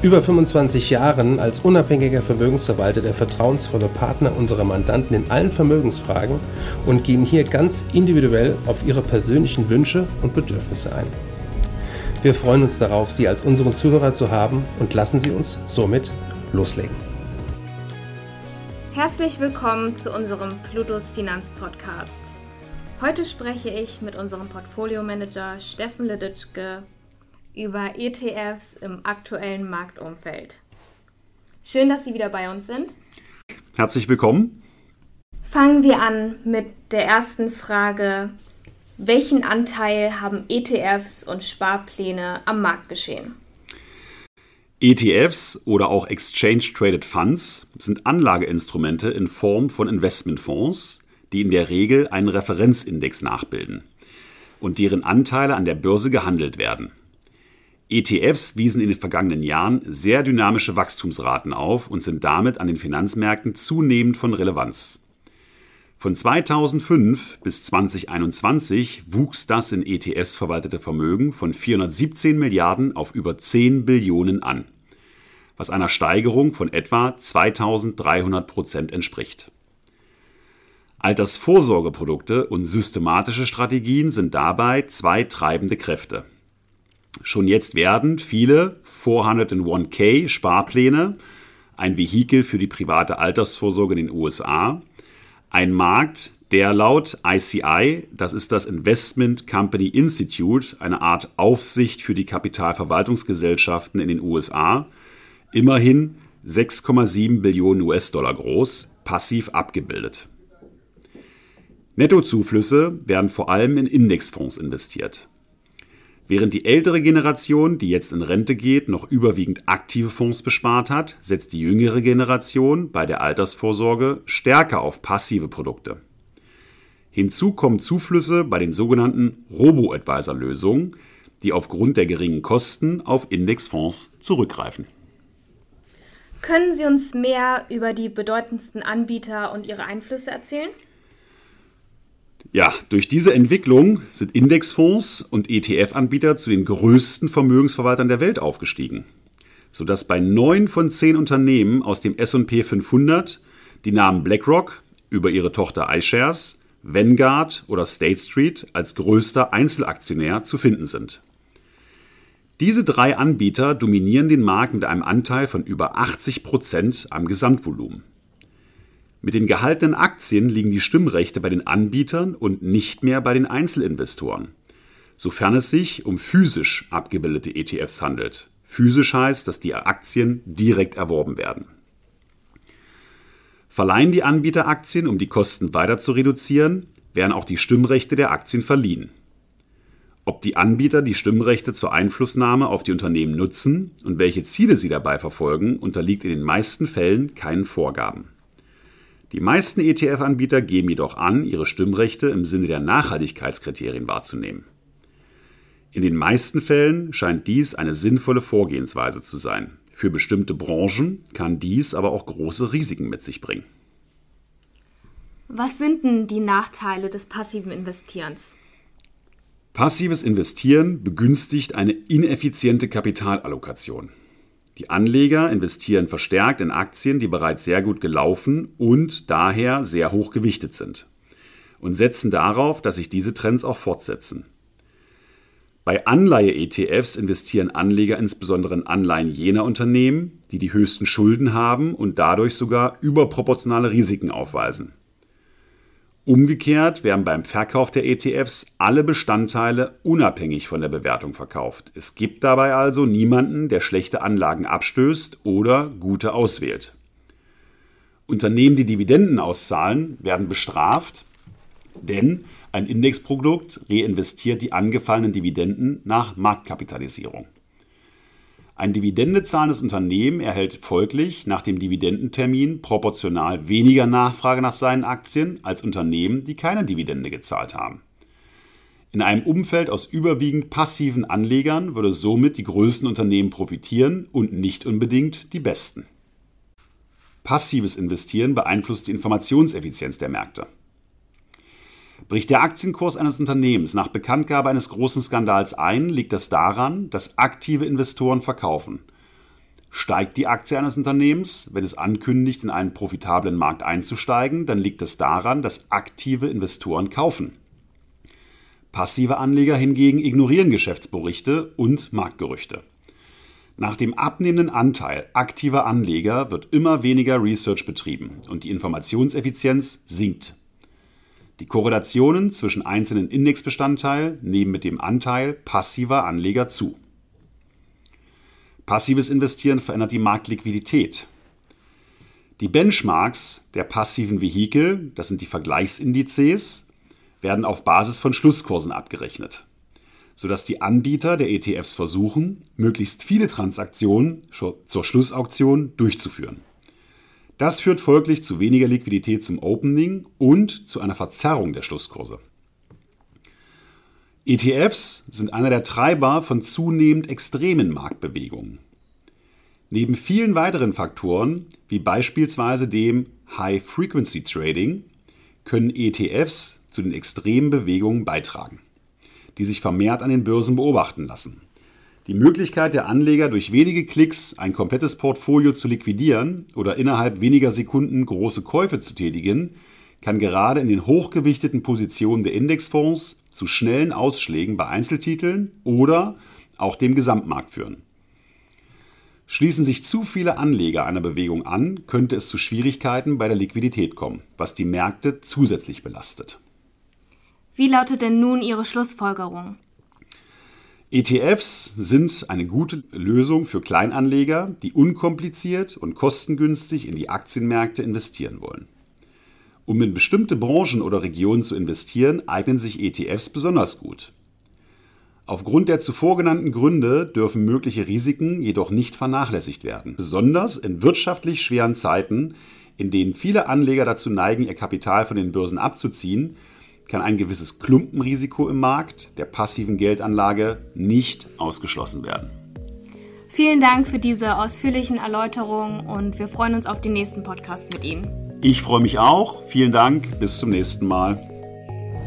über 25 Jahren als unabhängiger Vermögensverwalter der vertrauensvolle Partner unserer Mandanten in allen Vermögensfragen und gehen hier ganz individuell auf ihre persönlichen Wünsche und Bedürfnisse ein. Wir freuen uns darauf, Sie als unseren Zuhörer zu haben und lassen Sie uns somit loslegen. Herzlich willkommen zu unserem Plutos Finanz Podcast. Heute spreche ich mit unserem Portfolio-Manager Steffen Leditschke über ETFs im aktuellen Marktumfeld. Schön, dass Sie wieder bei uns sind. Herzlich willkommen. Fangen wir an mit der ersten Frage. Welchen Anteil haben ETFs und Sparpläne am Marktgeschehen? ETFs oder auch Exchange Traded Funds sind Anlageinstrumente in Form von Investmentfonds, die in der Regel einen Referenzindex nachbilden und deren Anteile an der Börse gehandelt werden. ETFs wiesen in den vergangenen Jahren sehr dynamische Wachstumsraten auf und sind damit an den Finanzmärkten zunehmend von Relevanz. Von 2005 bis 2021 wuchs das in ETFs verwaltete Vermögen von 417 Milliarden auf über 10 Billionen an, was einer Steigerung von etwa 2300 Prozent entspricht. Altersvorsorgeprodukte und systematische Strategien sind dabei zwei treibende Kräfte. Schon jetzt werden viele 401k Sparpläne ein Vehikel für die private Altersvorsorge in den USA, ein Markt, der laut ICI, das ist das Investment Company Institute, eine Art Aufsicht für die Kapitalverwaltungsgesellschaften in den USA, immerhin 6,7 Billionen US-Dollar groß, passiv abgebildet. Nettozuflüsse werden vor allem in Indexfonds investiert. Während die ältere Generation, die jetzt in Rente geht, noch überwiegend aktive Fonds bespart hat, setzt die jüngere Generation bei der Altersvorsorge stärker auf passive Produkte. Hinzu kommen Zuflüsse bei den sogenannten Robo-Advisor-Lösungen, die aufgrund der geringen Kosten auf Indexfonds zurückgreifen. Können Sie uns mehr über die bedeutendsten Anbieter und ihre Einflüsse erzählen? Ja, durch diese Entwicklung sind Indexfonds und ETF-Anbieter zu den größten Vermögensverwaltern der Welt aufgestiegen, sodass bei neun von zehn Unternehmen aus dem S&P 500 die Namen BlackRock über ihre Tochter iShares, Vanguard oder State Street als größter Einzelaktionär zu finden sind. Diese drei Anbieter dominieren den Markt mit einem Anteil von über 80 Prozent am Gesamtvolumen. Mit den gehaltenen Aktien liegen die Stimmrechte bei den Anbietern und nicht mehr bei den Einzelinvestoren, sofern es sich um physisch abgebildete ETFs handelt. Physisch heißt, dass die Aktien direkt erworben werden. Verleihen die Anbieter Aktien, um die Kosten weiter zu reduzieren, werden auch die Stimmrechte der Aktien verliehen. Ob die Anbieter die Stimmrechte zur Einflussnahme auf die Unternehmen nutzen und welche Ziele sie dabei verfolgen, unterliegt in den meisten Fällen keinen Vorgaben. Die meisten ETF-Anbieter geben jedoch an, ihre Stimmrechte im Sinne der Nachhaltigkeitskriterien wahrzunehmen. In den meisten Fällen scheint dies eine sinnvolle Vorgehensweise zu sein. Für bestimmte Branchen kann dies aber auch große Risiken mit sich bringen. Was sind denn die Nachteile des passiven Investierens? Passives Investieren begünstigt eine ineffiziente Kapitalallokation. Die Anleger investieren verstärkt in Aktien, die bereits sehr gut gelaufen und daher sehr hoch gewichtet sind und setzen darauf, dass sich diese Trends auch fortsetzen. Bei Anleihe-ETFs investieren Anleger insbesondere in Anleihen jener Unternehmen, die die höchsten Schulden haben und dadurch sogar überproportionale Risiken aufweisen. Umgekehrt werden beim Verkauf der ETFs alle Bestandteile unabhängig von der Bewertung verkauft. Es gibt dabei also niemanden, der schlechte Anlagen abstößt oder gute auswählt. Unternehmen, die Dividenden auszahlen, werden bestraft, denn ein Indexprodukt reinvestiert die angefallenen Dividenden nach Marktkapitalisierung. Ein dividendezahlendes Unternehmen erhält folglich nach dem Dividendentermin proportional weniger Nachfrage nach seinen Aktien als Unternehmen, die keine Dividende gezahlt haben. In einem Umfeld aus überwiegend passiven Anlegern würde somit die größten Unternehmen profitieren und nicht unbedingt die besten. Passives Investieren beeinflusst die Informationseffizienz der Märkte. Bricht der Aktienkurs eines Unternehmens nach Bekanntgabe eines großen Skandals ein, liegt das daran, dass aktive Investoren verkaufen. Steigt die Aktie eines Unternehmens, wenn es ankündigt, in einen profitablen Markt einzusteigen, dann liegt es daran, dass aktive Investoren kaufen. Passive Anleger hingegen ignorieren Geschäftsberichte und Marktgerüchte. Nach dem abnehmenden Anteil aktiver Anleger wird immer weniger Research betrieben und die Informationseffizienz sinkt. Die Korrelationen zwischen einzelnen Indexbestandteilen nehmen mit dem Anteil passiver Anleger zu. Passives Investieren verändert die Marktliquidität. Die Benchmarks der passiven Vehikel, das sind die Vergleichsindizes, werden auf Basis von Schlusskursen abgerechnet sodass die Anbieter der ETFs versuchen, möglichst viele Transaktionen zur Schlussauktion durchzuführen. Das führt folglich zu weniger Liquidität zum Opening und zu einer Verzerrung der Schlusskurse. ETFs sind einer der Treiber von zunehmend extremen Marktbewegungen. Neben vielen weiteren Faktoren, wie beispielsweise dem High-Frequency Trading, können ETFs zu den extremen Bewegungen beitragen die sich vermehrt an den Börsen beobachten lassen. Die Möglichkeit der Anleger, durch wenige Klicks ein komplettes Portfolio zu liquidieren oder innerhalb weniger Sekunden große Käufe zu tätigen, kann gerade in den hochgewichteten Positionen der Indexfonds zu schnellen Ausschlägen bei Einzeltiteln oder auch dem Gesamtmarkt führen. Schließen sich zu viele Anleger einer Bewegung an, könnte es zu Schwierigkeiten bei der Liquidität kommen, was die Märkte zusätzlich belastet. Wie lautet denn nun Ihre Schlussfolgerung? ETFs sind eine gute Lösung für Kleinanleger, die unkompliziert und kostengünstig in die Aktienmärkte investieren wollen. Um in bestimmte Branchen oder Regionen zu investieren, eignen sich ETFs besonders gut. Aufgrund der zuvor genannten Gründe dürfen mögliche Risiken jedoch nicht vernachlässigt werden, besonders in wirtschaftlich schweren Zeiten, in denen viele Anleger dazu neigen, ihr Kapital von den Börsen abzuziehen, kann ein gewisses Klumpenrisiko im Markt der passiven Geldanlage nicht ausgeschlossen werden. Vielen Dank für diese ausführlichen Erläuterungen und wir freuen uns auf den nächsten Podcast mit Ihnen. Ich freue mich auch. Vielen Dank. Bis zum nächsten Mal.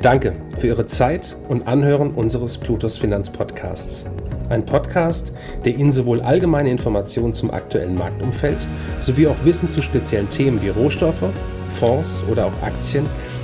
Danke für Ihre Zeit und Anhören unseres Plutos Finanzpodcasts. Ein Podcast, der Ihnen sowohl allgemeine Informationen zum aktuellen Marktumfeld sowie auch Wissen zu speziellen Themen wie Rohstoffe, Fonds oder auch Aktien